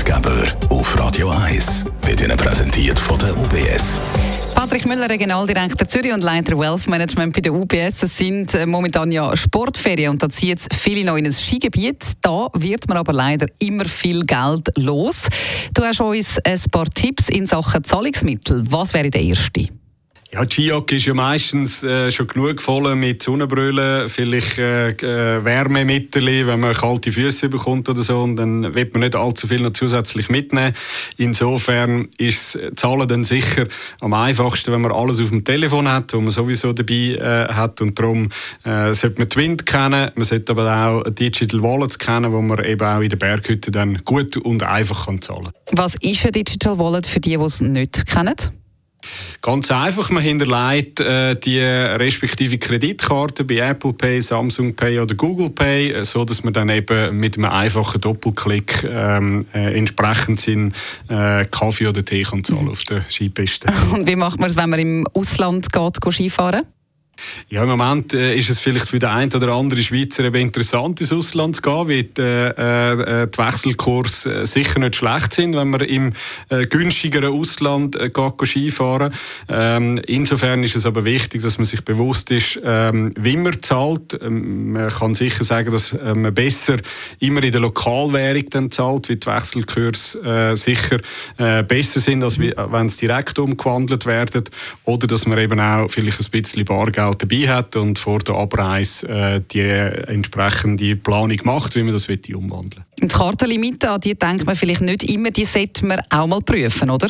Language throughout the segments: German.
Ratgeber auf Radio 1 wird Ihnen präsentiert von der UBS. Patrick Müller, Regionaldirektor Zürich und Leiter Wealth Management bei der UBS. Es sind äh, momentan ja Sportferien und da ziehen jetzt viele noch in ein Skigebiet. Da wird man aber leider immer viel Geld los. Du hast uns ein paar Tipps in Sachen Zahlungsmittel. Was wäre der erste? Ja, die Skijacke ist ja meistens äh, schon genug voll mit Sonnenbrüllen, vielleicht äh, äh, Wärmemittel, wenn man kalte Füße bekommt oder so, und dann wird man nicht allzu viel noch zusätzlich mitnehmen. Insofern ist Zahlen dann sicher am einfachsten, wenn man alles auf dem Telefon hat, wo man sowieso dabei äh, hat und darum äh, sollte man Twint kennen, man sollte aber auch Digital Wallets kennen, wo man eben auch in der Berghütte dann gut und einfach kann zahlen. Was ist ein Digital Wallet für die, die es nicht kennen? Ganz einfach, man hinterlegt äh, die respektive Kreditkarte bei Apple Pay, Samsung Pay oder Google Pay, äh, so dass man dann eben mit einem einfachen Doppelklick ähm, äh, entsprechend seinen äh, Kaffee oder Tee kann zahlen auf der Skipiste. Und wie macht man es, wenn man im Ausland geht, Skifahren? Ja, im Moment äh, ist es vielleicht für den einen oder anderen Schweizer eben interessant, ins Ausland zu gehen, weil die, äh, äh die Wechselkurse äh, sicher nicht schlecht sind, wenn man im äh, günstigeren Ausland äh, geht, Skifahren ähm, Insofern ist es aber wichtig, dass man sich bewusst ist, ähm, wie man zahlt. Ähm, man kann sicher sagen, dass äh, man besser immer in der Lokalwährung dann zahlt, weil die Wechselkurse äh, sicher äh, besser sind, als wenn es direkt umgewandelt werden. Oder dass man eben auch vielleicht ein bisschen Bargeld Geld dabei hat und vor der Abreise äh, die entsprechende Planung macht, wie man das umwandeln will. Die Kartenlimite, an die denkt man vielleicht nicht immer, die sollte man auch mal prüfen, oder?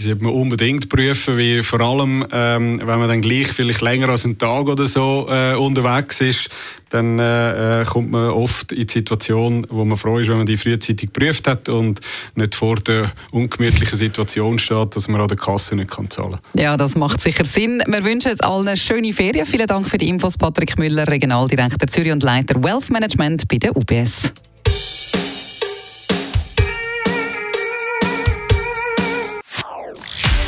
Die sollte man unbedingt prüfen, wie vor allem, ähm, wenn man dann gleich vielleicht länger als einen Tag oder so äh, unterwegs ist, dann äh, äh, kommt man oft in die Situation, wo man froh ist, wenn man die frühzeitig geprüft hat und nicht vor der ungemütlichen Situation steht, dass man an der Kasse nicht kann zahlen kann. Ja, das macht sicher Sinn. Wir wünschen allen eine schöne Ferien. Vielen Dank für die Infos, Patrick Müller, Regionaldirektor Zürich und Leiter Wealth Management bei der UBS.